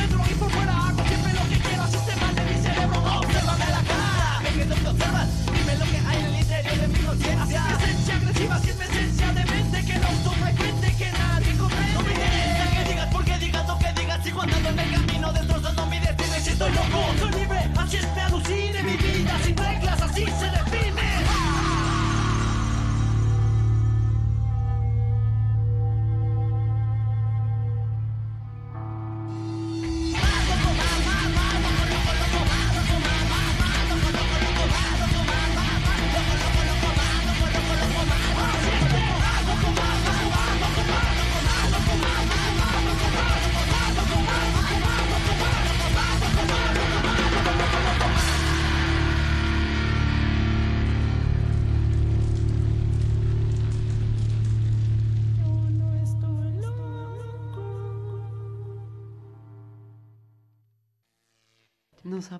Get away from me.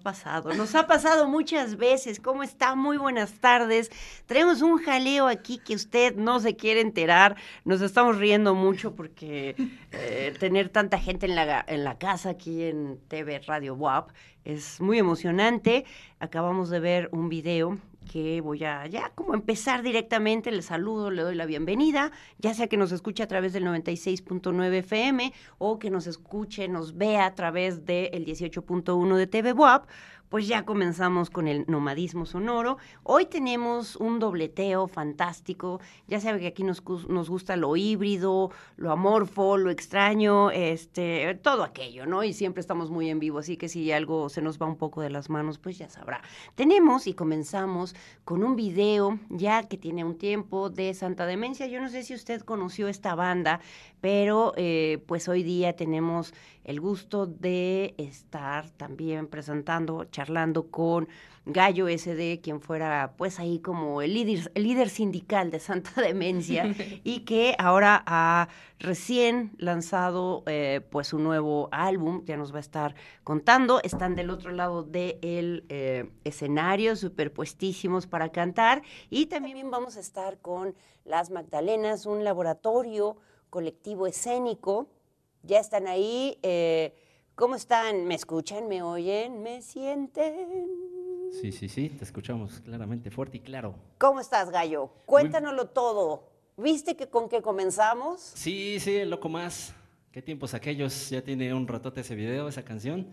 Pasado, nos ha pasado muchas veces. ¿Cómo está? Muy buenas tardes. Tenemos un jaleo aquí que usted no se quiere enterar. Nos estamos riendo mucho porque eh, tener tanta gente en la, en la casa aquí en TV Radio WAP es muy emocionante. Acabamos de ver un video que voy a ya como empezar directamente, le saludo, le doy la bienvenida, ya sea que nos escuche a través del 96.9 FM o que nos escuche, nos vea a través del 18.1 de TV WAP, pues ya comenzamos con el nomadismo sonoro. Hoy tenemos un dobleteo fantástico. Ya sabe que aquí nos, nos gusta lo híbrido, lo amorfo, lo extraño, este, todo aquello, ¿no? Y siempre estamos muy en vivo, así que si algo se nos va un poco de las manos, pues ya sabrá. Tenemos y comenzamos con un video ya que tiene un tiempo de Santa Demencia. Yo no sé si usted conoció esta banda, pero eh, pues hoy día tenemos el gusto de estar también presentando, charlando con Gallo SD, quien fuera pues ahí como el líder, el líder sindical de Santa Demencia y que ahora ha recién lanzado eh, pues un nuevo álbum, ya nos va a estar contando, están del otro lado del eh, escenario, superpuestísimos para cantar y también vamos a estar con Las Magdalenas, un laboratorio colectivo escénico. Ya están ahí. Eh, ¿Cómo están? ¿Me escuchan? ¿Me oyen? ¿Me sienten? Sí, sí, sí, te escuchamos claramente, fuerte y claro. ¿Cómo estás, Gallo? Cuéntanoslo todo. ¿Viste que con qué comenzamos? Sí, sí, loco más. ¿Qué tiempos aquellos? Ya tiene un ratote ese video, esa canción.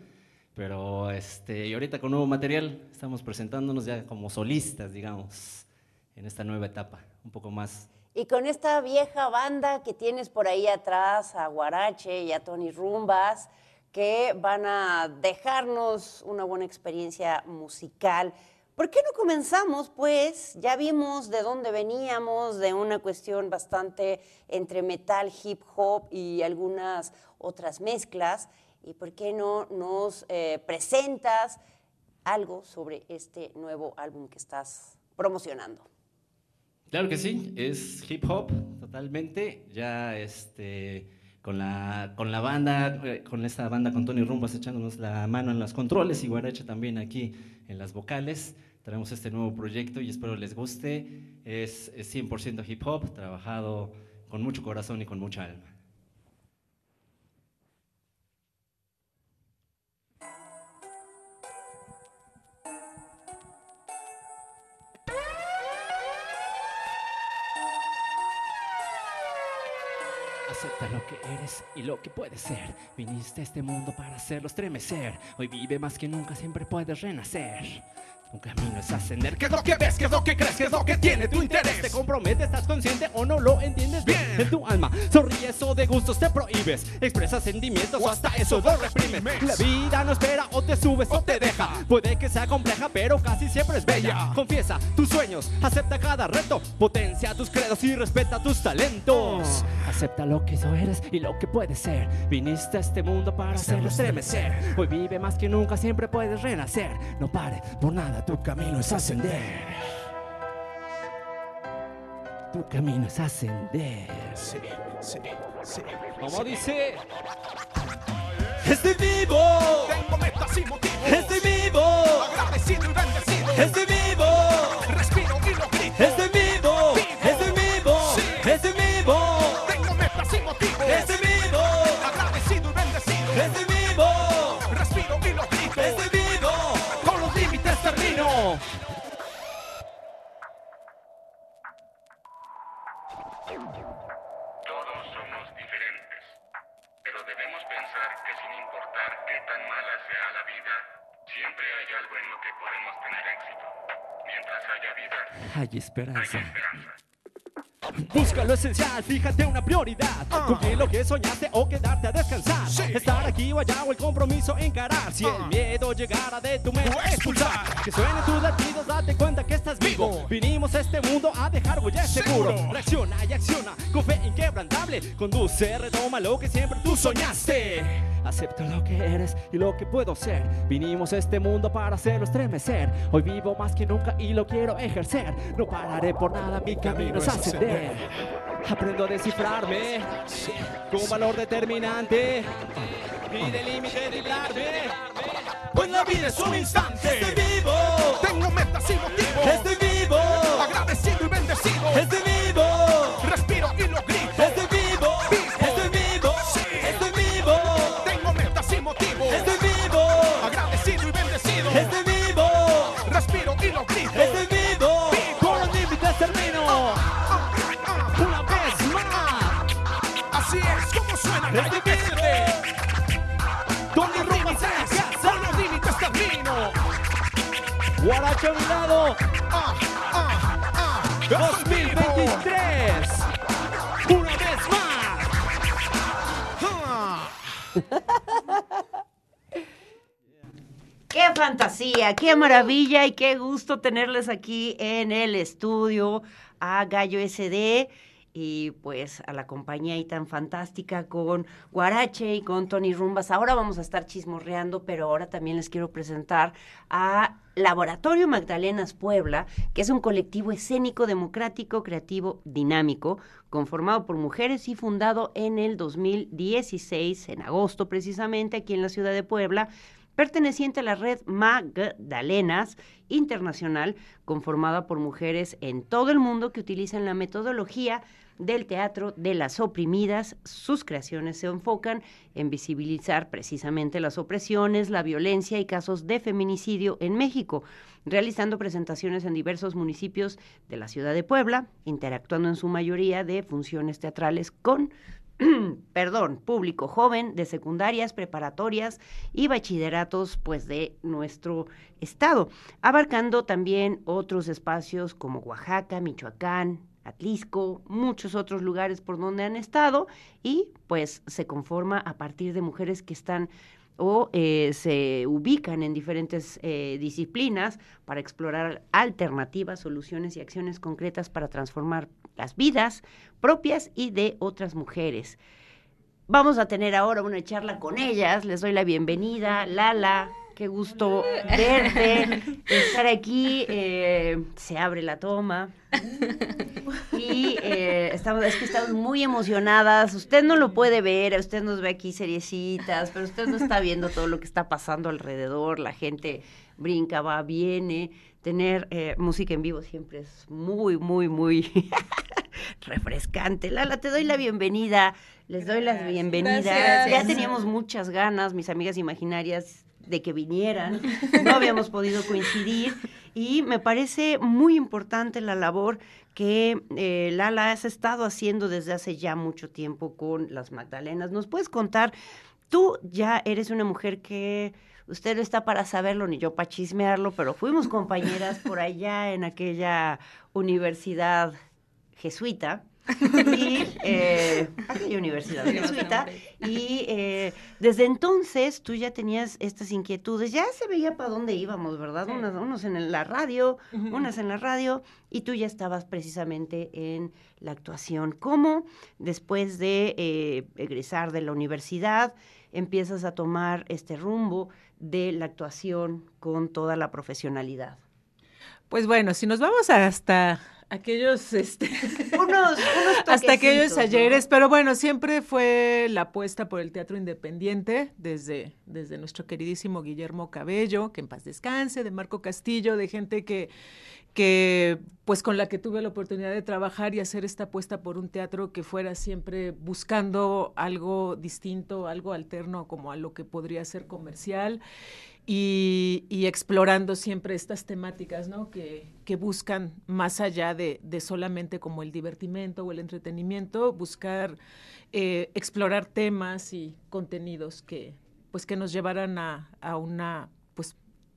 Pero este, y ahorita con nuevo material estamos presentándonos ya como solistas, digamos, en esta nueva etapa, un poco más y con esta vieja banda que tienes por ahí atrás, a Guarache y a Tony Rumbas, que van a dejarnos una buena experiencia musical. ¿Por qué no comenzamos? Pues ya vimos de dónde veníamos, de una cuestión bastante entre metal, hip hop y algunas otras mezclas. ¿Y por qué no nos eh, presentas algo sobre este nuevo álbum que estás promocionando? Claro que sí, es hip hop totalmente. Ya este, con, la, con la banda, eh, con esta banda con Tony Rumbas echándonos la mano en los controles y Guarache también aquí en las vocales. Traemos este nuevo proyecto y espero les guste. Es, es 100% hip hop, trabajado con mucho corazón y con mucha alma. Que eres y lo que puedes ser. Viniste a este mundo para hacerlo estremecer. Hoy vive más que nunca, siempre puedes renacer. Un camino es ascender. ¿Qué es lo que ves? ¿Qué es lo que crees? ¿Qué es lo que tiene tu interés? ¿Te comprometes? ¿Estás consciente o no lo entiendes bien? En tu alma sonríes o de gustos te prohíbes. Expresas sentimientos o hasta eso lo reprimes. La vida no espera o te subes o te deja. Puede que sea compleja, pero casi siempre es bella. Confiesa tus sueños, acepta cada reto. Potencia tus credos y respeta tus talentos. Acepta lo que eso eres y lo que puedes ser. Viniste a este mundo para hacerlo estremecer. Hoy vive más que nunca, siempre puedes renacer. No pare por nada tu camino es ascender. Tu camino es ascender. Sí, sí, sí. Como dice. Estoy vivo. Tengo metas y motivos. Estoy vivo. Agradecido y bendecido. Estoy vivo. Siempre hay algo en lo que podemos tener éxito. Mientras haya vida, Hay hay esperanza. Busca lo esencial, fíjate una prioridad. Cumplir lo que soñaste o quedarte a descansar. Sí. Estar aquí o allá o el compromiso encarar. Si el miedo llegara de tu mente, expulsar. Que suenen tus latidos, date cuenta que estás vivo. Vinimos a este mundo a dejar huella seguro. Seguro. Reacciona y acciona con fe inquebrantable. Conduce, retoma lo que siempre tú soñaste. Acepta lo que eres y lo que puedo ser. Vinimos a este mundo para hacerlo estremecer. Hoy vivo más que nunca y lo quiero ejercer. No pararé por nada, mi camino es ascender. Aprendo a descifrarme con valor determinante. Y de límite. Pues la vida es un instante. Estoy vivo. Tengo metas y motivos. Estoy vivo. Agradecido y bendecido. Estoy vivo. Mi lado. Ah, ah, ah. Así mismo. 2023. Una vez más. Qué fantasía, qué maravilla y qué gusto tenerles aquí en el estudio a Gallo SD y pues a la compañía ahí tan fantástica con Guarache y con Tony Rumbas. Ahora vamos a estar chismorreando, pero ahora también les quiero presentar a Laboratorio Magdalenas Puebla, que es un colectivo escénico, democrático, creativo, dinámico, conformado por mujeres y fundado en el 2016, en agosto precisamente, aquí en la ciudad de Puebla, perteneciente a la red Magdalenas Internacional, conformada por mujeres en todo el mundo que utilizan la metodología del teatro de las oprimidas. Sus creaciones se enfocan en visibilizar precisamente las opresiones, la violencia y casos de feminicidio en México, realizando presentaciones en diversos municipios de la ciudad de Puebla, interactuando en su mayoría de funciones teatrales con perdón, público joven de secundarias, preparatorias y bachilleratos pues de nuestro estado, abarcando también otros espacios como Oaxaca, Michoacán, Atlisco, muchos otros lugares por donde han estado y pues se conforma a partir de mujeres que están o eh, se ubican en diferentes eh, disciplinas para explorar alternativas, soluciones y acciones concretas para transformar las vidas propias y de otras mujeres. Vamos a tener ahora una charla con ellas. Les doy la bienvenida. Lala, qué gusto verte, estar aquí. eh, se abre la toma. Y eh, estamos, es que estamos muy emocionadas. Usted no lo puede ver, usted nos ve aquí seriecitas, pero usted no está viendo todo lo que está pasando alrededor. La gente brinca, va, viene. Tener eh, música en vivo siempre es muy, muy, muy refrescante. Lala, te doy la bienvenida. Les doy las bienvenidas. Gracias. Ya teníamos muchas ganas, mis amigas imaginarias, de que vinieran. No habíamos podido coincidir. Y me parece muy importante la labor que eh, Lala has estado haciendo desde hace ya mucho tiempo con las Magdalenas. ¿Nos puedes contar? Tú ya eres una mujer que usted no está para saberlo ni yo para chismearlo, pero fuimos compañeras por allá en aquella universidad jesuita. y eh, aquella universidad jesuita. y eh, desde entonces tú ya tenías estas inquietudes. Ya se veía para dónde íbamos verdad unos, unos en la radio unas en la radio y tú ya estabas precisamente en la actuación. Cómo después de eh, egresar de la universidad empiezas a tomar este rumbo de la actuación con toda la profesionalidad Pues bueno, si nos vamos hasta aquellos, este, unos, unos hasta aquellos ayeres, pero bueno, siempre fue la apuesta por el teatro independiente desde, desde nuestro queridísimo Guillermo Cabello, que en paz descanse, de Marco Castillo, de gente que, que pues con la que tuve la oportunidad de trabajar y hacer esta apuesta por un teatro que fuera siempre buscando algo distinto, algo alterno como a lo que podría ser comercial y, explorando siempre estas temáticas, ¿no? Que, que buscan más allá de, de solamente como el divertimento o el entretenimiento, buscar eh, explorar temas y contenidos que pues que nos llevaran a, a una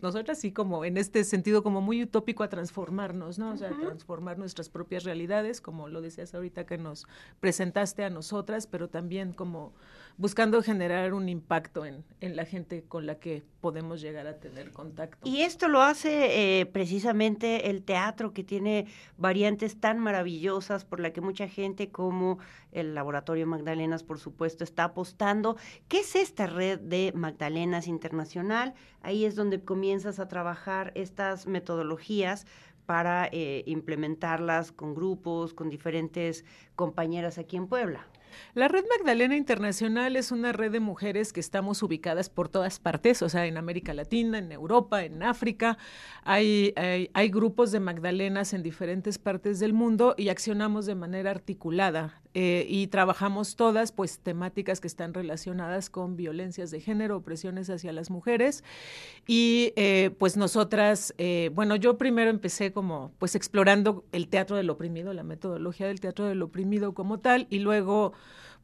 nosotras sí como en este sentido como muy utópico a transformarnos, ¿no? O sea, transformar nuestras propias realidades, como lo decías ahorita que nos presentaste a nosotras, pero también como buscando generar un impacto en, en la gente con la que podemos llegar a tener contacto. Y esto lo hace eh, precisamente el teatro, que tiene variantes tan maravillosas por la que mucha gente como el Laboratorio Magdalenas, por supuesto, está apostando. ¿Qué es esta red de Magdalenas Internacional? Ahí es donde comienzas a trabajar estas metodologías para eh, implementarlas con grupos, con diferentes compañeras aquí en Puebla. La Red Magdalena Internacional es una red de mujeres que estamos ubicadas por todas partes, o sea, en América Latina, en Europa, en África. Hay, hay, grupos de Magdalenas en diferentes partes del mundo y accionamos de manera articulada. eh, y trabajamos todas, pues, temáticas que están relacionadas con violencias de género, opresiones hacia las mujeres. Y, eh, pues, nosotras, eh, bueno, yo primero empecé como, pues, explorando el teatro del oprimido, la metodología del teatro del oprimido como tal, y luego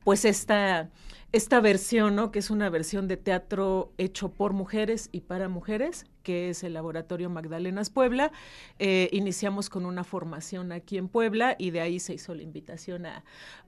pues esta, esta versión, ¿no? Que es una versión de teatro hecho por mujeres y para mujeres, que es el Laboratorio Magdalenas Puebla. Eh, iniciamos con una formación aquí en Puebla y de ahí se hizo la invitación a,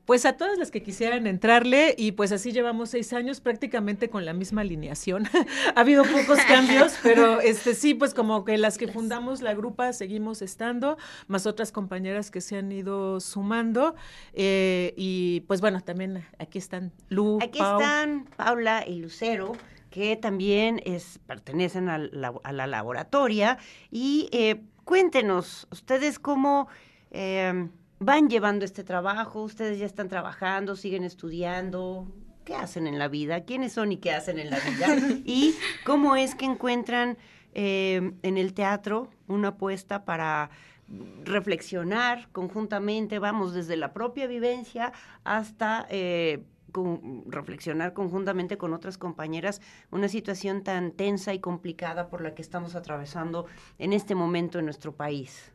pues a todas las que quisieran entrarle y pues así llevamos seis años prácticamente con la misma alineación. ha habido pocos cambios, pero este sí, pues como que las que fundamos la grupa seguimos estando, más otras compañeras que se han ido sumando eh, y pues bueno, también aquí están Lu, Aquí Pau. están Paula y Lucero, que también es, pertenecen al la- a la laboratoria. Y eh, cuéntenos, ustedes cómo eh, van llevando este trabajo, ustedes ya están trabajando, siguen estudiando. ¿Qué hacen en la vida? ¿Quiénes son y qué hacen en la vida? y cómo es que encuentran eh, en el teatro una apuesta para reflexionar conjuntamente, vamos, desde la propia vivencia hasta eh, reflexionar conjuntamente con otras compañeras una situación tan tensa y complicada por la que estamos atravesando en este momento en nuestro país.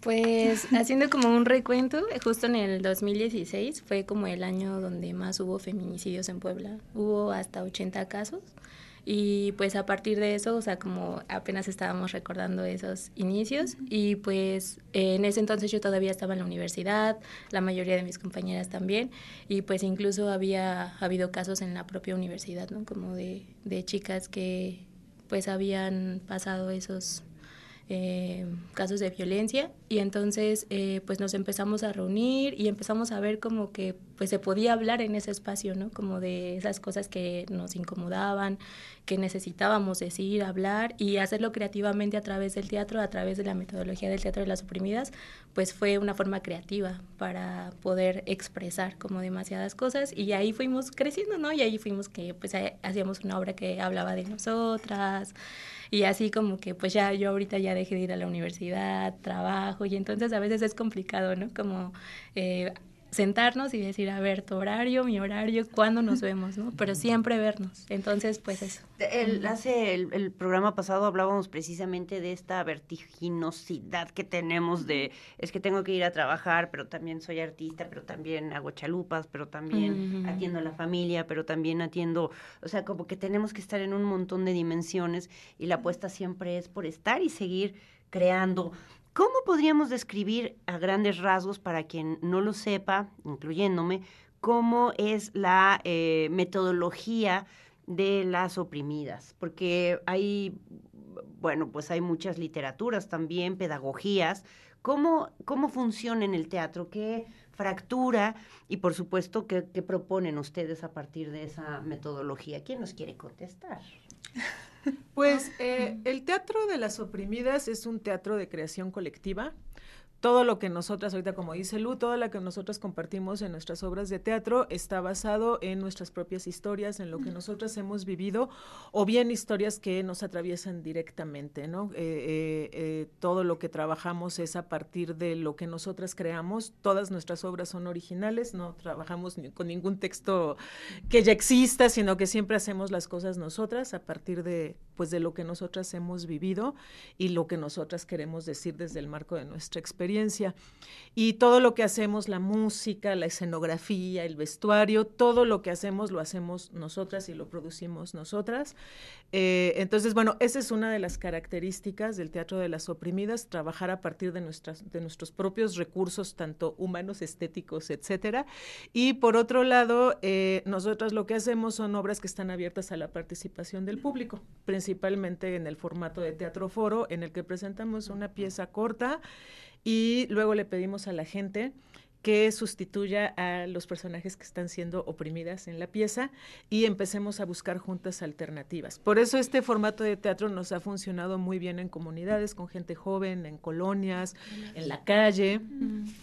Pues haciendo como un recuento, justo en el 2016 fue como el año donde más hubo feminicidios en Puebla. Hubo hasta 80 casos y pues a partir de eso, o sea, como apenas estábamos recordando esos inicios y pues eh, en ese entonces yo todavía estaba en la universidad, la mayoría de mis compañeras también y pues incluso había habido casos en la propia universidad, ¿no? Como de, de chicas que pues habían pasado esos eh, casos de violencia y entonces eh, pues nos empezamos a reunir y empezamos a ver como que pues se podía hablar en ese espacio, ¿no? Como de esas cosas que nos incomodaban, que necesitábamos decir, hablar y hacerlo creativamente a través del teatro, a través de la metodología del teatro de las oprimidas, pues fue una forma creativa para poder expresar como demasiadas cosas y ahí fuimos creciendo, ¿no? Y ahí fuimos que pues ha- hacíamos una obra que hablaba de nosotras, y así como que pues ya yo ahorita ya dejé de ir a la universidad, trabajo y entonces a veces es complicado, ¿no? Como eh, sentarnos y decir, a ver, tu horario, mi horario, ¿cuándo nos vemos, no? Pero siempre vernos. Entonces, pues eso. El, hace el, el programa pasado hablábamos precisamente de esta vertiginosidad que tenemos de es que tengo que ir a trabajar, pero también soy artista, pero también hago chalupas, pero también atiendo a la familia, pero también atiendo, o sea, como que tenemos que estar en un montón de dimensiones y la apuesta siempre es por estar y seguir creando. ¿Cómo podríamos describir a grandes rasgos para quien no lo sepa, incluyéndome, cómo es la eh, metodología de las oprimidas? Porque hay, bueno, pues hay muchas literaturas también, pedagogías. ¿Cómo, cómo funciona en el teatro? ¿Qué fractura? Y por supuesto, ¿qué, qué proponen ustedes a partir de esa metodología? ¿Quién nos quiere contestar? Pues eh, el teatro de las oprimidas es un teatro de creación colectiva. Todo lo que nosotras, ahorita como dice Lu, todo lo que nosotras compartimos en nuestras obras de teatro está basado en nuestras propias historias, en lo que nosotras hemos vivido, o bien historias que nos atraviesan directamente, ¿no? Eh, eh, eh, todo lo que trabajamos es a partir de lo que nosotras creamos. Todas nuestras obras son originales, no trabajamos ni- con ningún texto que ya exista, sino que siempre hacemos las cosas nosotras a partir de, pues, de lo que nosotras hemos vivido y lo que nosotras queremos decir desde el marco de nuestra experiencia. Y todo lo que hacemos, la música, la escenografía, el vestuario, todo lo que hacemos lo hacemos nosotras y lo producimos nosotras. Eh, entonces, bueno, esa es una de las características del teatro de las oprimidas, trabajar a partir de, nuestras, de nuestros propios recursos, tanto humanos, estéticos, etcétera. Y por otro lado, eh, nosotras lo que hacemos son obras que están abiertas a la participación del público, en el formato de teatro foro, en el que presentamos una pieza corta y luego le pedimos a la gente que sustituya a los personajes que están siendo oprimidas en la pieza y empecemos a buscar juntas alternativas. Por eso este formato de teatro nos ha funcionado muy bien en comunidades, con gente joven, en colonias, en la calle,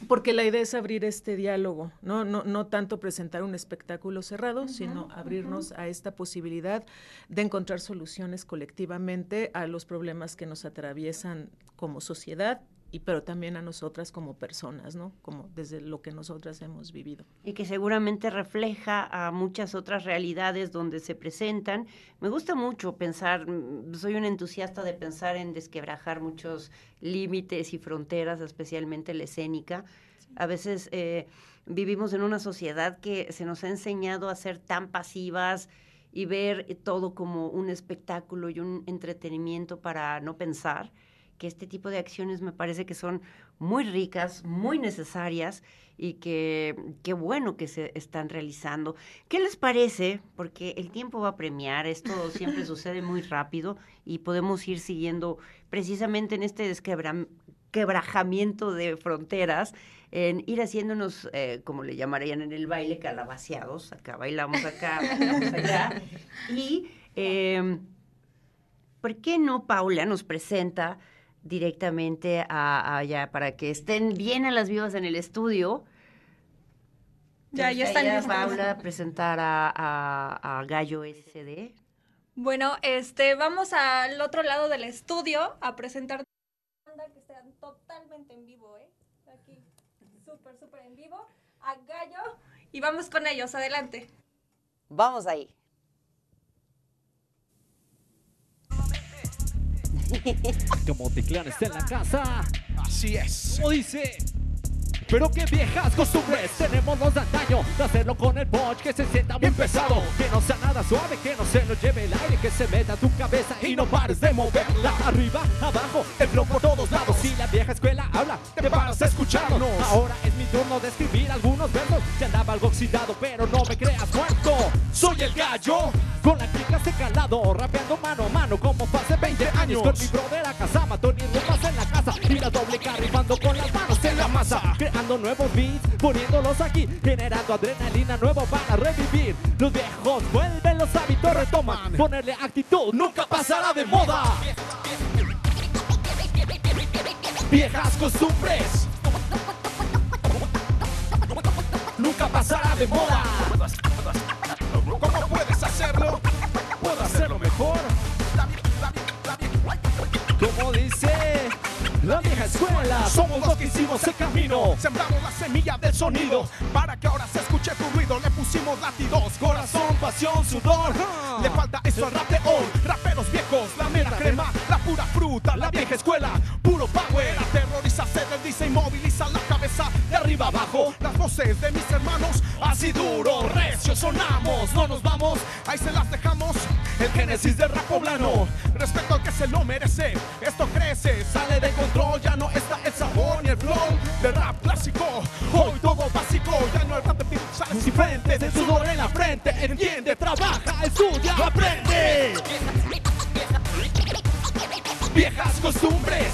porque la idea es abrir este diálogo, no, no, no tanto presentar un espectáculo cerrado, sino abrirnos a esta posibilidad de encontrar soluciones colectivamente a los problemas que nos atraviesan como sociedad y pero también a nosotras como personas, ¿no? Como desde lo que nosotras hemos vivido. y que seguramente refleja a muchas otras realidades donde se presentan. Me gusta mucho pensar, mm, soy un entusiasta de pensar en desquebrajar muchos límites y fronteras, especialmente la escénica. A veces eh, vivimos en una sociedad que se nos ha enseñado a ser tan pasivas y ver todo como un espectáculo y un entretenimiento para no pensar, que este tipo de acciones me parece que son muy ricas, muy necesarias y que qué bueno que se están realizando. ¿Qué les parece? Porque el tiempo va a premiar, esto siempre sucede muy rápido y podemos ir siguiendo precisamente en este desquebra- quebrajamiento de fronteras, en ir haciéndonos, eh, como le llamarían en el baile, calabaceados. Acá bailamos acá, bailamos allá. Y, eh, ¿por qué no Paula nos presenta directamente a, a allá para que estén bien a las vivas en el estudio? Ya, ya están listos. Paula, presentar a, a- a Gallo SD. Bueno, este, vamos al otro lado del estudio a presentar banda que están totalmente en vivo, ¿eh? Aquí, súper, súper en vivo, a Gallo, y vamos con ellos, adelante. Vamos ahí. Como Ticlán está en la casa. Así es. Como dice. Pero qué viejas costumbres tenemos los de antaño de hacerlo con el punch que se sienta bien pesado, que no sea nada suave, que no se lo lleve el aire, que se meta a tu cabeza y no pares de moverla arriba, abajo, el flow por todos lados. Si la vieja escuela habla, te paras a escucharnos. Ahora es mi turno de escribir algunos versos. Ya andaba algo oxidado, pero no me creas muerto. Soy el gallo con la chica de calado, rapeando mano a mano como 20 años. Con mi brother a casa, Tony Rupas en la casa y la doble carrifando con las manos en la masa, creando nuevos beats, poniéndolos aquí, generando adrenalina nuevo para revivir. Los viejos vuelven, los hábitos retoman, ponerle actitud nunca pasará de moda. Viejas costumbres. Nunca pasará de moda. Escuela, somos los que hicimos el camino. Sembramos la semilla del sonido para que ahora se escuche tu ruido. Le pusimos latidos, Corazón, pasión, sudor. Le falta esto al rap de hoy. Raperos viejos, la mera crema, la pura fruta, la vieja escuela, puro power. Aterroriza, se desliza, inmoviliza la cabeza de arriba abajo. Las voces de mis hermanos, así duro, recio sonamos. No nos vamos, ahí se las dejamos. El génesis del rap poblano, respeto al que se lo merece. Esto crece, sale de control, Entiende, trabaja, estudia, aprende. Viejas costumbres,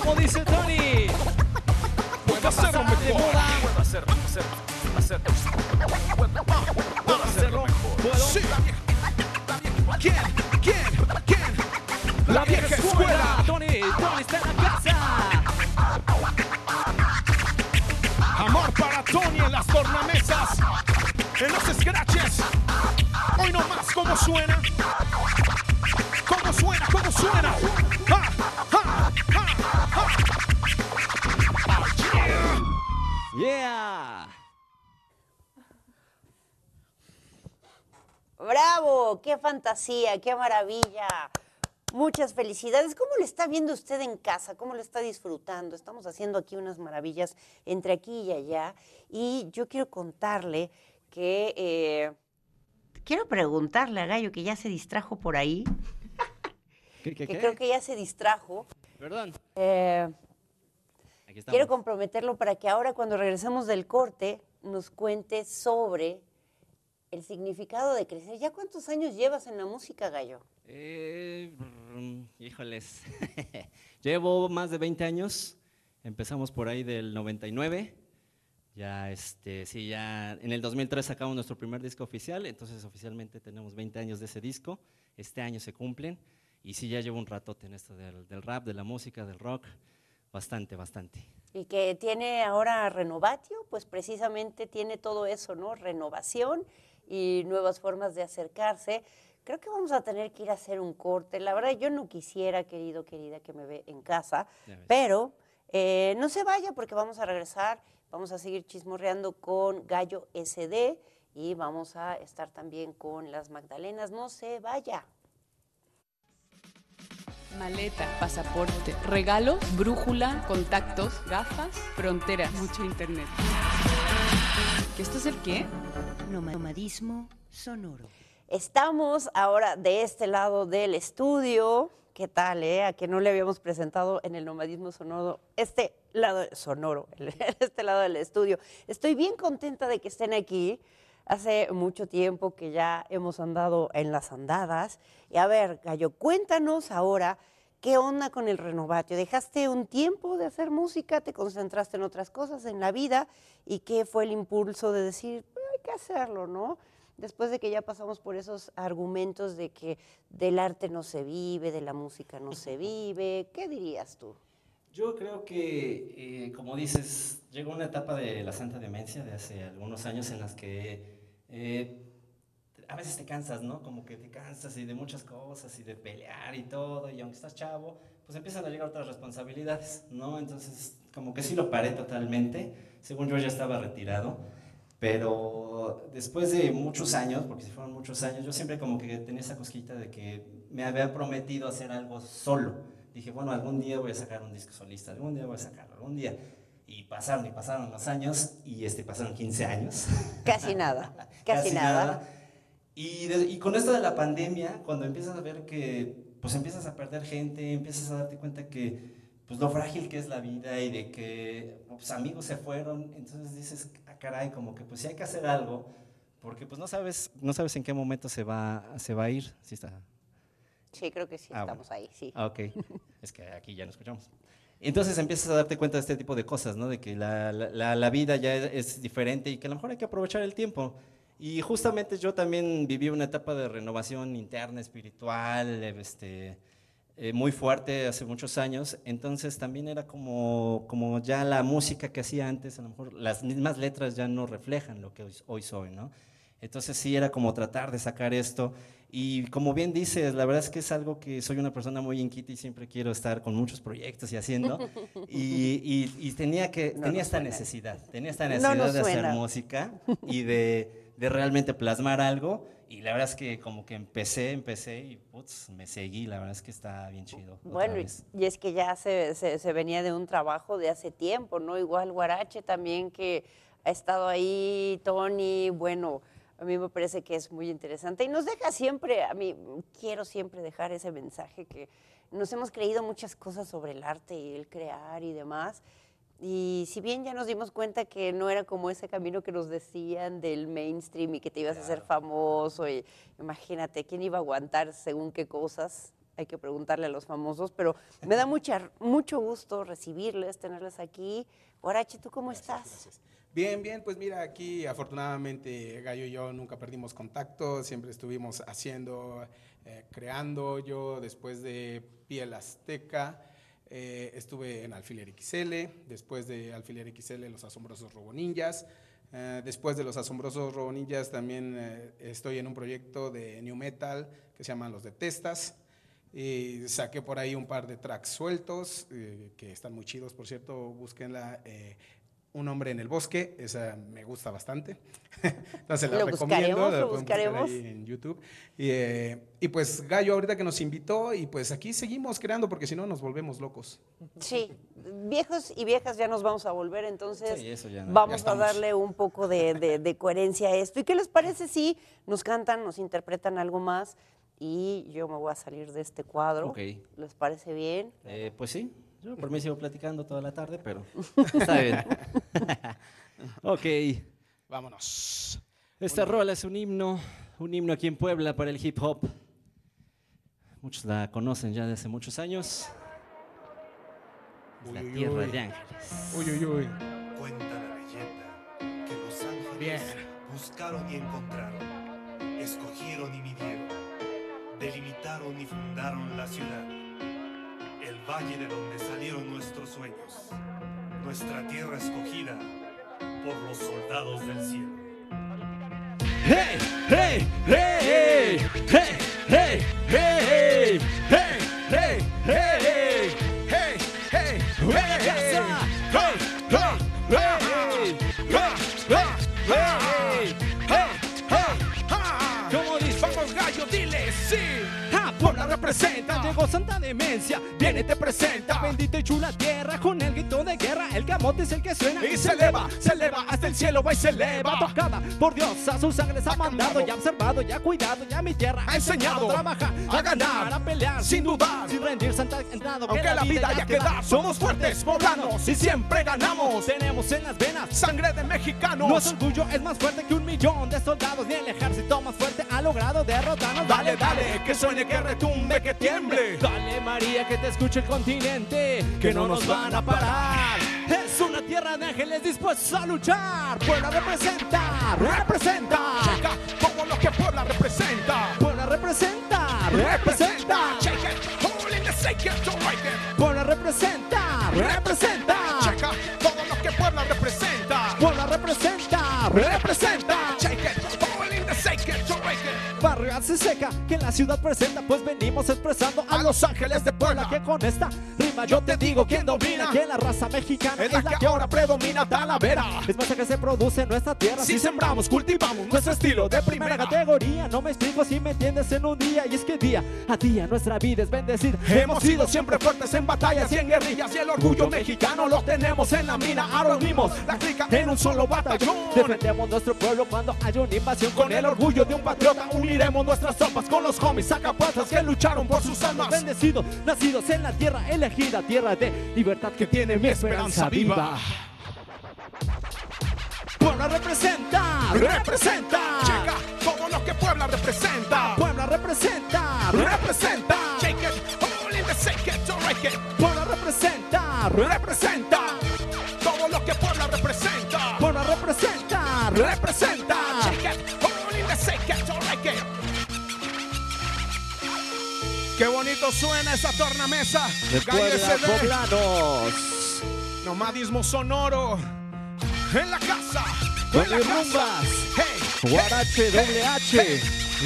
Como dice Tony. puedo hacerlo pasará de mejor. moda. Puedo hacerlo, hacerlo, hacerlo. Puedo hacerlo mejor. ¿Puedo? Sí. ¿Quién? ¿Quién? ¿Quién? La vieja escuela. Tony, Tony está en la casa. Amor para Tony en las tornamesas, en los scratches. ¿Cómo suena? ¿Cómo suena? ¿Cómo suena? ¡Ja! Oh. Yeah. ¡Bravo! ¡Qué fantasía! ¡Qué maravilla! Muchas felicidades. ¿Cómo lo está viendo usted en casa? ¿Cómo lo está disfrutando? Estamos haciendo aquí unas maravillas entre aquí y allá. Y yo quiero contarle que... eh, quiero preguntarle a Gallo que ya se distrajo por ahí, ¿Qué, qué, que qué? creo que ya se distrajo. Perdón. Eh, Aquí quiero comprometerlo para que ahora cuando regresemos del corte nos cuente sobre el significado de crecer. ¿Ya cuántos años llevas en la música, Gallo? Eh, híjoles. Llevo más de 20 años. Empezamos por ahí del 99. Ya, este, sí, ya en el 2003 sacamos nuestro primer disco oficial, entonces oficialmente tenemos 20 años de ese disco. Este año se cumplen. Y sí, ya llevo un ratote en esto del, del rap, de la música, del rock. Bastante, bastante. Y que tiene ahora Renovatio, pues precisamente tiene todo eso, ¿no? Renovación y nuevas formas de acercarse. Creo que vamos a tener que ir a hacer un corte. La verdad, yo no quisiera, querido, querida, que me ve en casa, pero eh, no se vaya porque vamos a regresar, vamos a seguir chismorreando con Gallo SD y vamos a estar también con las Magdalenas. No se vaya. Maleta, pasaporte, regalo, brújula, contactos, gafas, fronteras, mucho internet. ¿Que esto es el qué? Nomadismo sonoro. Estamos ahora de este lado del estudio. ¿Qué tal, eh? A que no le habíamos presentado en el nomadismo sonoro, este lado sonoro, este lado del estudio. Estoy bien contenta de que estén aquí. Hace mucho tiempo que ya hemos andado en las andadas. Y a ver, Gallo, cuéntanos ahora qué onda con el renovatio. ¿Dejaste un tiempo de hacer música? ¿Te concentraste en otras cosas en la vida? ¿Y qué fue el impulso de decir, hay que hacerlo, ¿no? después de que ya pasamos por esos argumentos de que del arte no se vive, de la música no se vive, ¿qué dirías tú? Yo creo que, eh, como dices, llegó una etapa de la santa demencia de hace algunos años en las que eh, a veces te cansas, ¿no? Como que te cansas y de muchas cosas y de pelear y todo, y aunque estás chavo, pues empiezan a llegar otras responsabilidades, ¿no? Entonces, como que sí lo paré totalmente, según yo ya estaba retirado. Pero después de muchos años, porque si fueron muchos años, yo siempre como que tenía esa cosquita de que me había prometido hacer algo solo. Dije, bueno, algún día voy a sacar un disco solista, algún día voy a sacarlo, algún día. Y pasaron y pasaron los años, y este, pasaron 15 años. Casi nada, casi, nada. Y, y, con esto de la pandemia, cuando empiezas a ver que, pues empiezas a perder gente, empiezas a darte cuenta que, pues lo frágil que es la vida y de que, pues amigos se fueron, entonces dices, caray, como que pues sí hay que hacer algo, porque pues no sabes, no sabes en qué momento se va, se va a ir. ¿Sí está? Sí, creo que sí, ah, estamos ahí, sí. Ah, ok, es que aquí ya no escuchamos. Entonces empiezas a darte cuenta de este tipo de cosas, ¿no? De que la, la, la vida ya es, diferente y que a lo mejor hay que aprovechar el tiempo. Y justamente yo también viví una etapa de renovación interna, espiritual, este, eh, muy fuerte hace muchos años, entonces también era como, como ya la música que hacía antes, a lo mejor las mismas letras ya no reflejan lo que hoy, soy, ¿no? Entonces sí era como tratar de sacar esto y como bien dices, la verdad es que es algo que soy una persona muy inquieta y siempre quiero estar con muchos proyectos y haciendo. Y, y, tenía, que, tenía esta necesidad, tenía esta necesidad de hacer música y de, de realmente plasmar algo. Y la verdad es que como que empecé, empecé y putz, me seguí, la verdad es que está bien chido. Bueno, y es que ya se, se, venía de un trabajo de hace tiempo, ¿no? Igual Guarache también que ha estado ahí, Tony, bueno, a mí me parece que es muy interesante y nos deja siempre, a mí quiero siempre dejar ese mensaje que nos hemos creído muchas cosas sobre el arte y el crear y demás y si bien ya nos dimos cuenta que no era como ese camino que nos decían del mainstream y que te ibas a hacer famoso, y imagínate, ¿quién iba a aguantar según qué cosas? Hay que preguntarle a los famosos, pero me da mucha, mucho gusto recibirles, tenerles aquí. Guarachi, ¿tú cómo estás? Bien, bien, pues mira, aquí afortunadamente Gallo y yo nunca perdimos contacto, siempre estuvimos haciendo, eh, creando. Yo después de Piel Azteca, eh, estuve en Alfiler XL, después de Alfiler XL Los Asombrosos Roboninjas. Eh, después de Los Asombrosos Roboninjas también eh, estoy en un proyecto de New Metal que se llama Los Detestas. Y saqué por ahí un par de tracks sueltos que están muy chidos, por cierto, búsquenla un hombre en el bosque, esa me gusta bastante. Entonces la recomiendo, la buscaremos. Ahí en YouTube. Eh, y, pues Gallo ahorita que nos invitó y pues aquí seguimos creando porque si no nos volvemos locos. Sí, viejos y viejas ya nos vamos a volver, entonces vamos a darle un poco de, coherencia a esto. ¿Y qué les parece si nos cantan, nos interpretan algo más? Y yo me voy a salir de este cuadro. ¿Les parece bien? Eh, pues sí. Yo por mí sigo platicando toda la tarde, pero está bien. ok. Vámonos. Esta rola es un himno, un himno aquí en Puebla para el hip hop. Muchos la conocen ya desde hace muchos años. la tierra de ángeles. Uy, uy, uy. Cuenta la leyenda que los ángeles buscaron y encontraron, escogieron y midieron, delimitaron y fundaron la ciudad valle de donde salieron nuestros sueños, nuestra tierra escogida por los soldados del cielo. ¡Hey! ¡Hey! ¡Hey! ¡Hey! ¡Hey! Llegó Santa Demencia, viene y te presenta. Bendita y chula tierra con el grito de guerra. El camote es el que suena Y se eleva, se eleva hasta el cielo, va y se eleva. Tocada por Dios, a su sangre se ha mandado, ya observado, ya cuidado, ya mi tierra Ha enseñado trabaja, a ganar, a pelear, sin dudar. sin rendir, Santa entrado. Aunque la vida haya que dar, somos fuertes, poblanos y siempre ganamos. Tenemos en las venas Sangre de mexicanos. Nuestro orgullo es más fuerte que un millón de soldados. Ni el ejército más fuerte ha logrado derrotarnos. Dale, dale, que suene, que retumbe, que tiemble. Dale, María, que te escuche el continente. Que no nos van a parar. Es una tierra de ángeles dispuestos a luchar. Puebla representa, representa. Checa todo lo que Puebla representa. Puebla representa, representa. Check it, hold in se seca que la ciudad presenta, pues venimos expresando a los ángeles de Puebla que con esta yo te digo quién domina, que la raza mexicana Es la que ahora predomina Talavera. Es más que se produce en nuestra tierra. Si sembramos, cultivamos nuestro estilo de primera categoría, no me explico si me entiendes en un día y es que día a día nuestra vida es bendecida. Hemos sido siempre fuertes en batallas y en guerrillas y el orgullo mexicano lo tenemos en la mina. Ahora unimos la clica en un solo batallón. Defendemos nuestro pueblo cuando hay una invasión Con el orgullo de un patriota uniremos nuestras tropas con los homies sacapuertas que lucharon por sus almas. Bendecidos, nacidos en la tierra elegida, tierra de libertad que tiene mi esperanza viva. Puebla representa, representa. Checa todo lo que Puebla representa. Puebla representa, Representa. Shake it, the shake it, don't like it. Puebla representa, Representa todo lo que Puebla representa. Puebla representa, representa. Qué bonito suena esa tornamesa. Poblanos. Nomadismo sonoro en la casa. Con casa. rumbas. Hey, Guarache,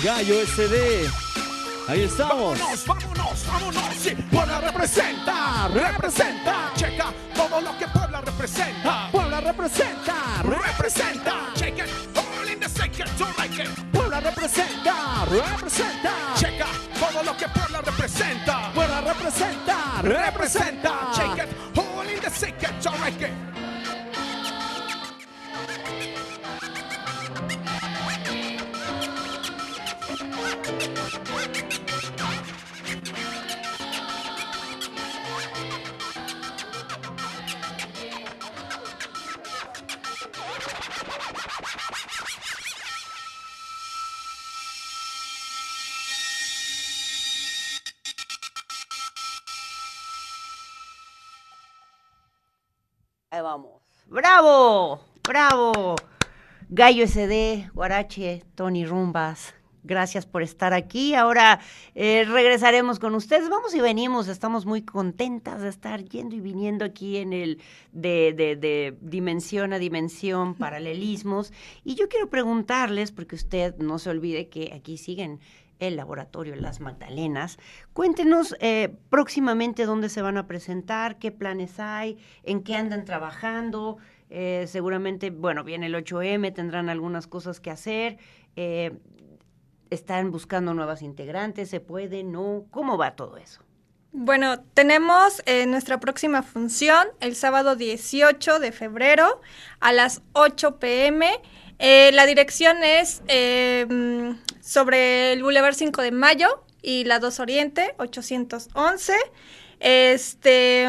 Gallo SD. Ahí estamos. Vámonos, vámonos, vámonos. Sí, Puebla representa, representa. Checa todo lo que Puebla representa. Puebla representa, Representa. Check it, all in the it, don't like it. Puebla representa, representa. Checa todo lo que Puebla representa. Puebla representa, Representa. Check it, all in the shake it, don't vamos. ¡Bravo! ¡Bravo! Gallo SD, Guarache, Tony Rumbas. Gracias por estar aquí. Ahora eh, regresaremos con ustedes. Vamos y venimos. Estamos muy contentas de estar yendo y viniendo aquí en el de, de- de dimensión a dimensión, paralelismos. Y yo quiero preguntarles, porque usted no se olvide que aquí siguen el laboratorio Las Magdalenas. Cuéntenos eh, próximamente dónde se van a presentar, qué planes hay, en qué andan trabajando. Eh, seguramente, bueno, viene el 8M, tendrán algunas cosas que hacer. eh, están buscando nuevas integrantes, se puede, no. ¿Cómo va todo eso? Bueno, tenemos nuestra próxima función el sábado 18 de febrero a las 8 pm. La dirección es sobre el Boulevard 5 de Mayo y la 2 Oriente, 811. Este,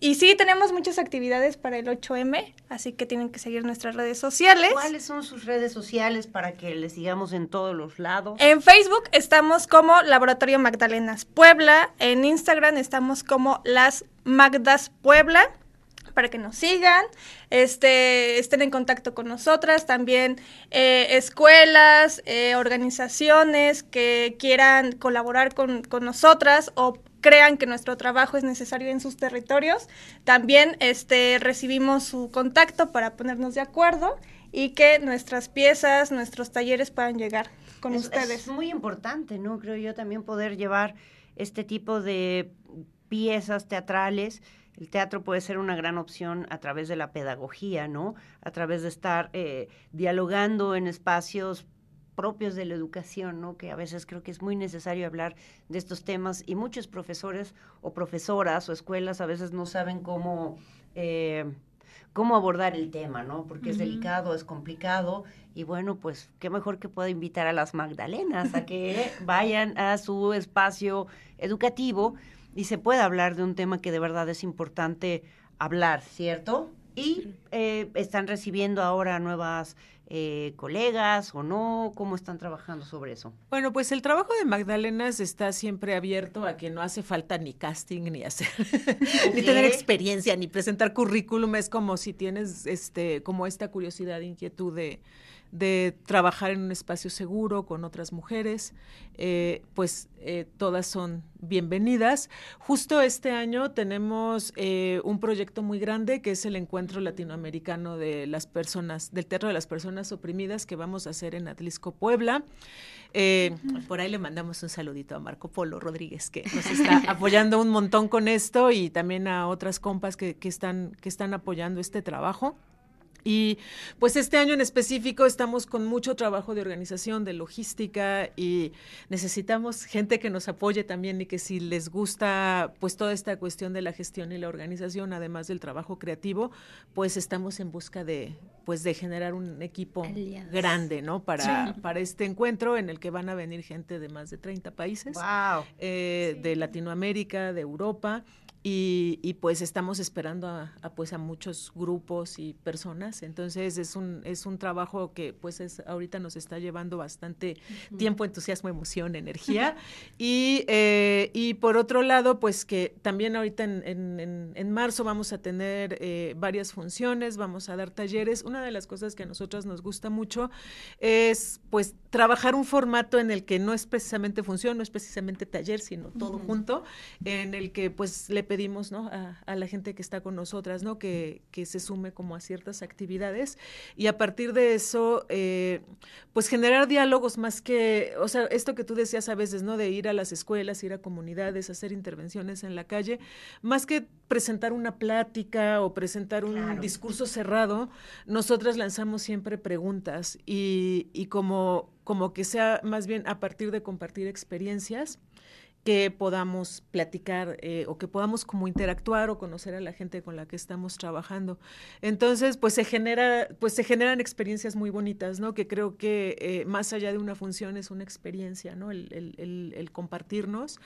y sí, tenemos muchas actividades para el 8M, así que tienen que seguir nuestras redes sociales. ¿Cuáles son sus redes sociales para que les sigamos en todos los lados? En Facebook estamos como Laboratorio Magdalenas Puebla. En Instagram estamos como Las Magdas Puebla para que nos sigan, este, estén en contacto con nosotras, también eh, escuelas, eh, organizaciones que quieran colaborar con, con nosotras o crean que nuestro trabajo es necesario en sus territorios, también este, recibimos su contacto para ponernos de acuerdo y que nuestras piezas, nuestros talleres puedan llegar con Es- ustedes. Es muy importante, ¿no? Creo yo también poder llevar este tipo de piezas teatrales. El teatro puede ser una gran opción a través de la pedagogía, ¿no? A través de estar eh, dialogando en espacios propios de la educación, ¿no? Que a veces creo que es muy necesario hablar de estos temas y muchos profesores o profesoras o escuelas a veces no saben cómo... Eh, cómo abordar el tema, ¿no? Porque es delicado, es complicado y bueno, pues qué mejor que pueda invitar a las Magdalenas a que vayan a su espacio educativo y se pueda hablar de un tema que de verdad es importante hablar, ¿cierto? Y eh, están recibiendo ahora nuevas eh, colegas o no, ¿cómo están trabajando sobre eso? Bueno, pues el trabajo de Magdalenas está siempre abierto a que no hace falta ni casting, ni hacer, ni tener experiencia, ni presentar currículum. Es como si tienes este, como esta curiosidad, inquietud de, de trabajar en un espacio seguro con otras mujeres, eh, pues eh, todas son bienvenidas. Justo este año tenemos eh, un proyecto muy grande que es el Encuentro Latinoamericano de las Personas, del Teatro de las Personas Oprimidas que vamos a hacer en Atlisco, Puebla. Eh, por ahí le mandamos un saludito a Marco Polo Rodríguez, que nos está apoyando un montón con esto y también a otras compas que, que están, que están apoyando este trabajo. Y pues este año en específico estamos con mucho trabajo de organización, de logística y necesitamos gente que nos apoye también y que si les gusta pues toda esta cuestión de la gestión y la organización, además del trabajo creativo, pues estamos en busca de pues de generar un equipo Aliados. grande, ¿no? Para, Sí. para este encuentro en el que van a venir gente de más de 30 países ¡Wow! eh, de Latinoamérica, de Europa. Y, y, pues estamos esperando a, a, pues a muchos grupos y personas. Entonces es un es un trabajo que pues es ahorita nos está llevando bastante tiempo entusiasmo emoción energía. Y eh, y por otro lado pues que también ahorita en, en, en, en marzo vamos a tener eh, varias funciones vamos a dar talleres. Una de las cosas que a nosotras nos gusta mucho es pues trabajar un formato en el que no es precisamente función no es precisamente taller sino todo junto en el que pues le pedimos ¿no? a, a, la gente que está con nosotras ¿no? que, que, se sume como a ciertas actividades y a partir de eso eh, pues generar diálogos más que, o sea, esto que tú decías a veces, ¿no? De ir a las escuelas, ir a comunidades, hacer intervenciones en la calle, más que presentar una plática o presentar un Claro. discurso cerrado, nosotras lanzamos siempre preguntas y, y como, como que sea más bien a partir de compartir experiencias que podamos platicar eh, o que podamos como interactuar o conocer a la gente con la que estamos trabajando. Entonces, pues se genera, pues se generan experiencias muy bonitas, ¿no? Que creo que eh, más allá de una función es una experiencia, ¿no? El, el, el, el compartirnos.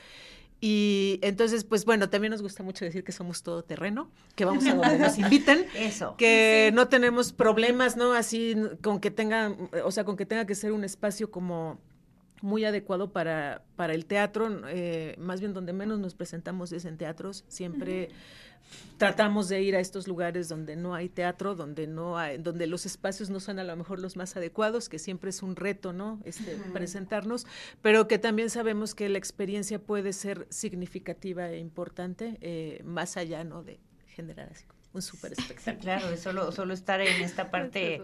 Y entonces, pues bueno, también nos gusta mucho decir que somos todo terreno, que vamos a donde nos inviten, Eso. que sí. no tenemos problemas, ¿no? Así con que tenga, o sea, con que tenga que ser un espacio como muy adecuado para, para el teatro, eh, más bien donde menos nos presentamos es en teatros, siempre uh -huh. tratamos de ir a estos lugares donde no hay teatro, donde no hay, donde los espacios no son a lo mejor los más adecuados, que siempre es un reto, ¿no? Este, uh -huh. presentarnos, pero que también sabemos que la experiencia puede ser significativa e importante, eh, más allá, ¿no? De generar así un súper espectáculo. Claro, solo, solo estar en esta parte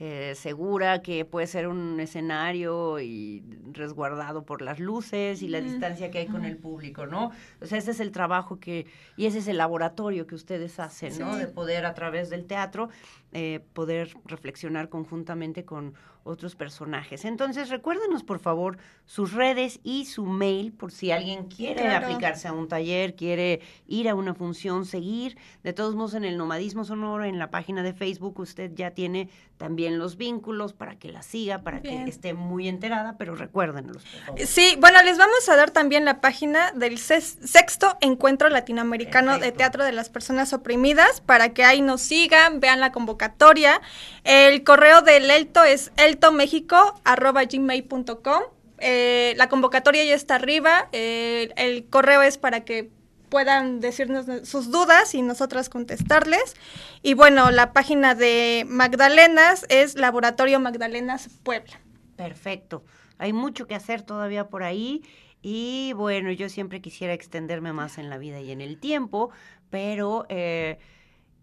eh, segura, que puede ser un escenario y resguardado por las luces y la distancia que hay con el público, ¿no? O sea, ese es el trabajo que, y ese es el laboratorio que ustedes hacen, ¿no? Sí. De poder a través del teatro, eh, poder reflexionar conjuntamente con otros personajes. Entonces, recuérdenos, por favor, sus redes y su mail, por si alguien quiere Claro. aplicarse a un taller, quiere ir a una función, seguir. De todos modos, en el Nomadismo Sonoro, en la página de Facebook, usted ya tiene también los vínculos para que la siga, para Bien. que esté muy enterada, pero recuérdenlos, por favor. Sí, bueno, les vamos a dar también la página del sexto Encuentro Latinoamericano de. Teatro de las Personas Oprimidas para que ahí nos sigan, vean la convocatoria. El correo del Elto es eltomexico.gmail.com. Eh, la convocatoria ya está arriba. eh, el correo es para que puedan decirnos sus dudas y nosotras contestarles. Y bueno, la página de Magdalenas es Laboratorio Magdalenas Puebla. Perfecto. Hay mucho que hacer todavía por ahí. Y bueno, yo siempre quisiera extenderme más en la vida y en el tiempo, pero eh,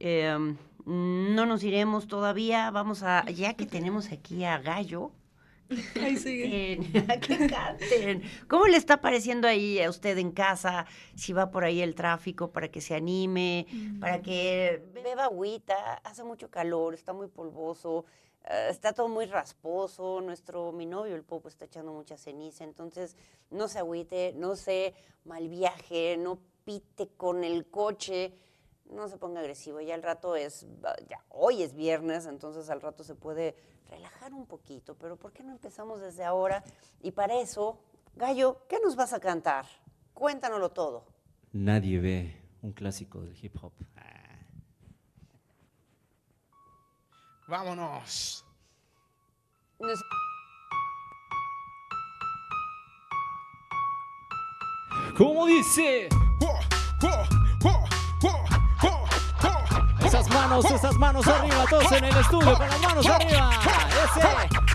eh, no nos iremos todavía. Vamos a, ya que tenemos aquí a Gallo, Ahí sigue. canten, que canten. ¿Cómo le está pareciendo ahí a usted en casa? Si va por ahí el tráfico para que se anime, para que beba agüita. Hace mucho calor, está muy polvoso. eh, está todo muy rasposo, nuestro, mi novio, el Popo, está echando mucha ceniza, entonces no se agüite, no se mal viaje, no pite con el coche, no se ponga agresivo, ya el rato es, ya hoy es viernes, entonces al rato se puede relajar un poquito, pero ¿por qué no empezamos desde ahora? Y para eso, Gallo, ¿qué nos vas a cantar? Cuéntanoslo todo. Nadie ve un clásico del hip hop. Vámonos. Nos- ¿Cómo dice? Esas manos, esas manos arriba, todos en el estudio con las manos arriba. Ese.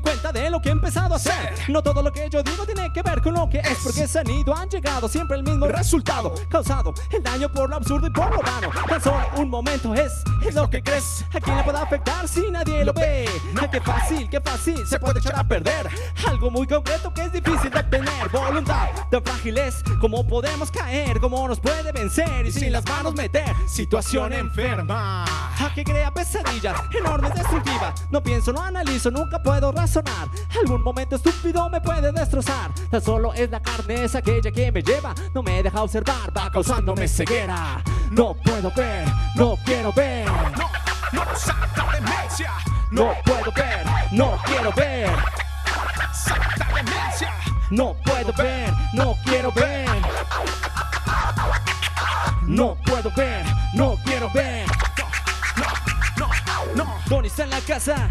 Cuenta de lo que he empezado a hacer. No todo lo que yo digo tiene que ver con lo que es, porque se han ido, han llegado siempre el mismo resultado. Causado el daño por lo absurdo y por lo vano. Tan solo un momento es, es lo que crees. ¿A quién le puede afectar si nadie lo ve? Qué fácil, qué fácil se puede echar a perder. Algo muy concreto que es difícil de tener. Voluntad tan frágil es como podemos caer, como nos puede vencer y sin las manos meter. Situación enferma. A que crea pesadillas enormes, destructivas. No pienso, no analizo, nunca puedo razonar. Algún momento estúpido me puede destrozar. Tan solo es la carne, es aquella que me lleva. No me deja observar, va causándome ceguera. No puedo ver, no quiero ver. No, no, santa demencia. No puedo ver, no quiero ver. Santa demencia. No puedo ver, no quiero ver. No puedo ver, no quiero ver. No, no, no. Donnie está en la casa.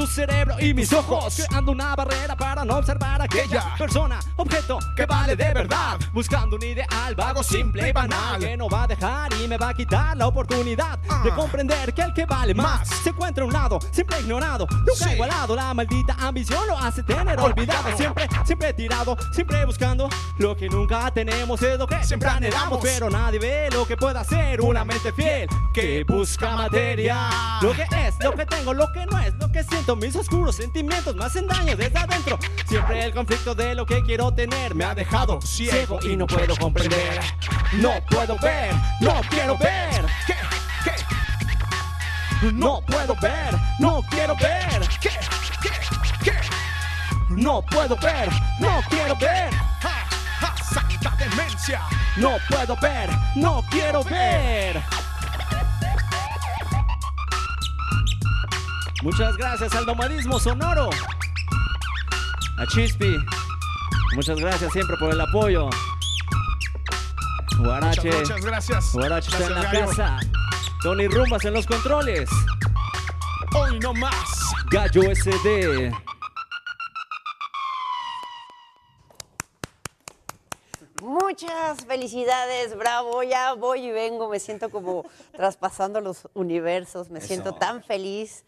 tu cerebro y mis ojos, creando una barrera para no observar aquella persona, objeto que vale de verdad, buscando un ideal vago, simple y banal, que no va a dejar y me va a quitar la oportunidad de comprender que el que vale más se encuentra a un lado, siempre ignorado, nunca igualado, la maldita ambición lo hace tener olvidado, siempre, siempre tirado, siempre buscando lo que nunca tenemos, es lo que siempre anhelamos, pero nadie ve lo que puede hacer. Una mente fiel que busca materia, lo que es, lo que tengo, lo que no es, lo que siento, mis oscuros sentimientos me hacen daño desde adentro. Siempre el conflicto de lo que quiero tener me ha dejado ciego y no puedo comprender. No puedo ver, no quiero ver. ¿Qué? No puedo ver, no quiero ver. ¿Qué? ¿Qué? ¿Qué? No puedo ver, no quiero ver. Ja, ja, santa demencia. No puedo ver, no quiero ver. Muchas gracias al nomadismo sonoro. A Chispi. Muchas gracias siempre por el apoyo. Guarache. Muchas, muchas gracias. Guarache está en la Gallo. casa. Tony Rumbas en los controles. Hoy no más. Gallo SD. Muchas felicidades, bravo, ya voy y vengo, me siento como traspasando los universos, me Eso. siento tan feliz.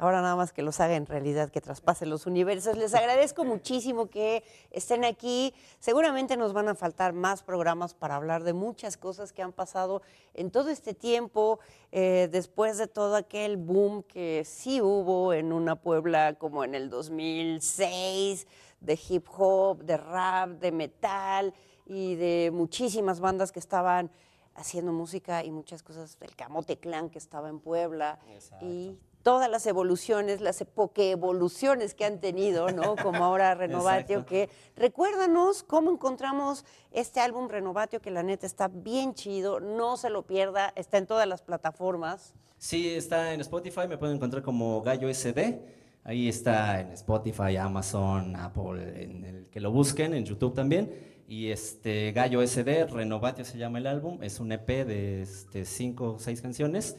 Ahora nada más que los haga en realidad, que traspasen los universos. Les agradezco muchísimo que estén aquí. Seguramente nos van a faltar más programas para hablar de muchas cosas que han pasado en todo este tiempo, eh, después de todo aquel boom que sí hubo en una Puebla como en el 2006, de hip hop, de rap, de metal y de muchísimas bandas que estaban haciendo música y muchas cosas del Camote Clan que estaba en Puebla y todas las evoluciones, las evoluciones que han tenido, ¿no? Como ahora Renovatio, que recuérdanos cómo encontramos este álbum Renovatio, que la neta está bien chido, no se lo pierda, está en todas las plataformas. Sí, está en Spotify, me pueden encontrar como Gallo SD. Ahí está en Spotify, Amazon, Apple, en el que lo busquen, en YouTube también. Y este Gallo SD, Renovatio se llama el álbum, es un EP de este, cinco o seis canciones.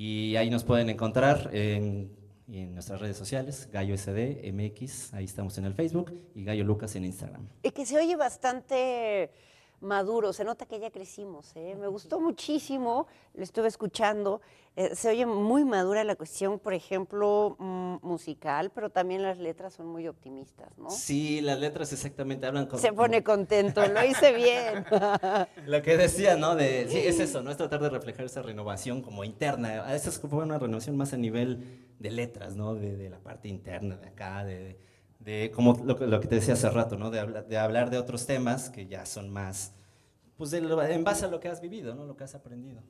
Y ahí nos pueden encontrar en, nuestras redes sociales, Gallo SD, MX, ahí estamos en el Facebook, y Gallo Lucas en Instagram. Y que se oye bastante maduro. Se nota que ya crecimos. ¿eh? Me gustó muchísimo, lo estuve escuchando. Eh, se oye muy madura la cuestión, por ejemplo, mm, musical, pero también las letras son muy optimistas, ¿no? Sí, las letras exactamente hablan con... Se pone contento, lo hice bien. Lo que decía, ¿no? De, sí, es eso, ¿no? Es tratar de reflejar esa renovación como interna. A veces fue una renovación más a nivel de letras, ¿no? De, de la parte interna de acá, de, de como lo, que- lo que te decía hace rato, ¿no? De, habla- de hablar de otros temas que ya son más, pues de lo- en base a lo que has vivido, ¿no? Lo que has aprendido.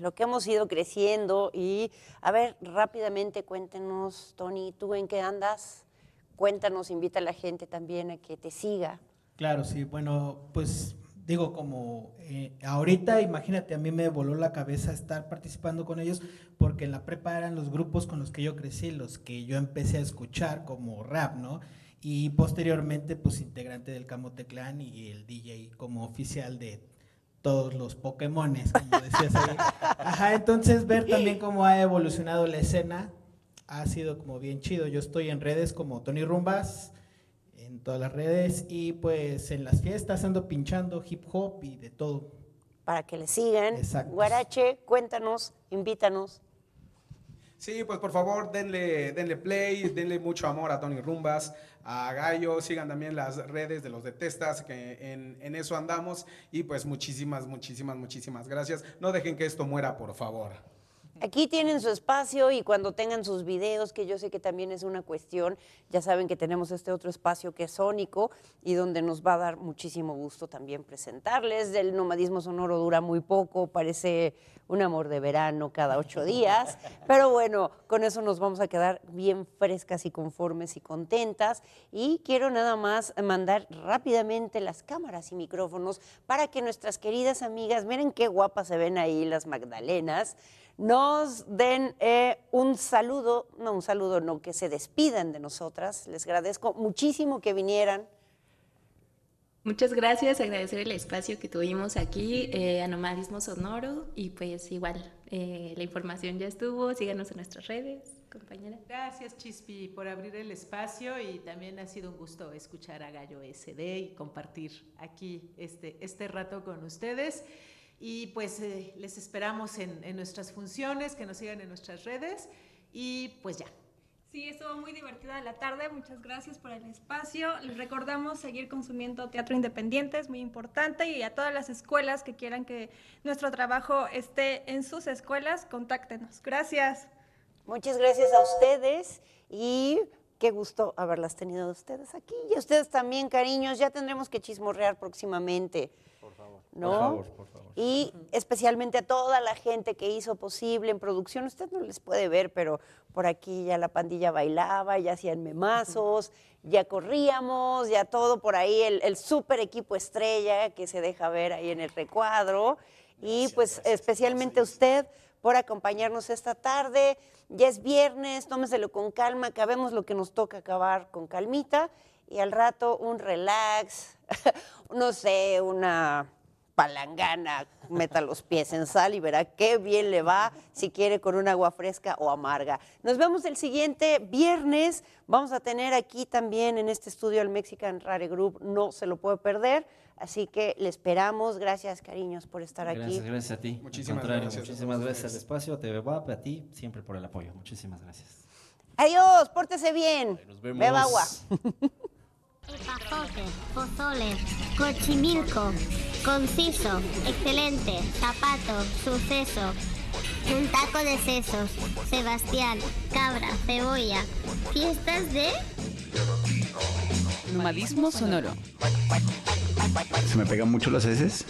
lo que hemos ido creciendo y a ver, rápidamente cuéntenos, Tony, ¿tú en qué andas? Cuéntanos, invita a la gente también a que te siga. Claro, sí, bueno, pues digo, como eh, ahorita, imagínate, a mí me voló la cabeza estar participando con ellos, porque en la prepa eran los grupos con los que yo crecí, los que yo empecé a escuchar como rap, ¿no? Y posteriormente, pues integrante del Camote Clan y el DJ como oficial de todos los Pokémones, como decías ahí. Ajá, entonces ver también cómo ha evolucionado la escena ha sido como bien chido. Yo estoy en redes como Tony Rumbas, en todas las redes y pues en las fiestas ando pinchando hip hop y de todo. Para que le sigan. Exacto. Guarache, cuéntanos, invítanos. Sí, pues por favor, denle, denle play, denle mucho amor a Tony Rumbas, a Gallo, sigan también las redes de los Detestas, que en, en eso andamos. Y pues muchísimas, muchísimas, muchísimas gracias. No dejen que esto muera, por favor. Aquí tienen su espacio y cuando tengan sus videos, que yo sé que también es una cuestión, ya saben que tenemos este otro espacio que es Sónico y donde nos va a dar muchísimo gusto también presentarles. El nomadismo sonoro dura muy poco, parece un amor de verano cada ocho días, pero bueno, con eso nos vamos a quedar bien frescas y conformes y contentas. Y quiero nada más mandar rápidamente las cámaras y micrófonos para que nuestras queridas amigas, miren qué guapas se ven ahí las Magdalenas, nos den eh, un saludo, no un saludo, no, que se despidan de nosotras. Les agradezco muchísimo que vinieran. Muchas gracias, agradecer el espacio que tuvimos aquí eh, a Nomadismo Sonoro y pues igual, eh, la información ya estuvo, síganos en nuestras redes, compañera. Gracias, Chispi, por abrir el espacio y también ha sido un gusto escuchar a Gallo SD y compartir aquí este, este rato con ustedes. Y pues eh, les esperamos en, en nuestras funciones, que nos sigan en nuestras redes y pues ya. Sí, estuvo muy divertida la tarde. Muchas gracias por el espacio. Les recordamos seguir consumiendo teatro independiente, es muy importante. Y a todas las escuelas que quieran que nuestro trabajo esté en sus escuelas, contáctenos. Gracias. Muchas gracias a ustedes y qué gusto haberlas tenido ustedes aquí. Y a ustedes también, cariños, ya tendremos que chismorrear próximamente. Por favor. ¿No? Por favor, por favor. Y especialmente a toda la gente que hizo posible en producción. Usted no les puede ver, pero por aquí ya la pandilla bailaba, ya hacían memazos, ya corríamos, ya todo por ahí, el, el super equipo estrella que se deja ver ahí en el recuadro. y pues especialmente a usted por acompañarnos esta tarde. Ya es viernes, tómeselo con calma, acabemos lo que nos toca acabar con calmita y al rato un relax, no sé, una palangana, meta los pies en sal y verá qué bien le va si quiere con un agua fresca o amarga. Nos vemos el siguiente viernes. Vamos a tener aquí también en este estudio el Mexican Rare Group, no se lo puede perder. Así que le esperamos. Gracias, cariños, por estar Gracias, aquí. gracias a ti. Al Muchísimas gracias Muchísimas gracias al espacio, a TV WAP, a ti, siempre por el apoyo. Muchísimas gracias. Adiós, pórtese bien. Nos vemos. Beba agua. Epazote, pozole, cochimilco, conciso, excelente, zapato, suceso, un taco de sesos, Sebastián, cabra, cebolla, fiestas de... Nomadismo sonoro. ¿Se me pegan mucho las heces?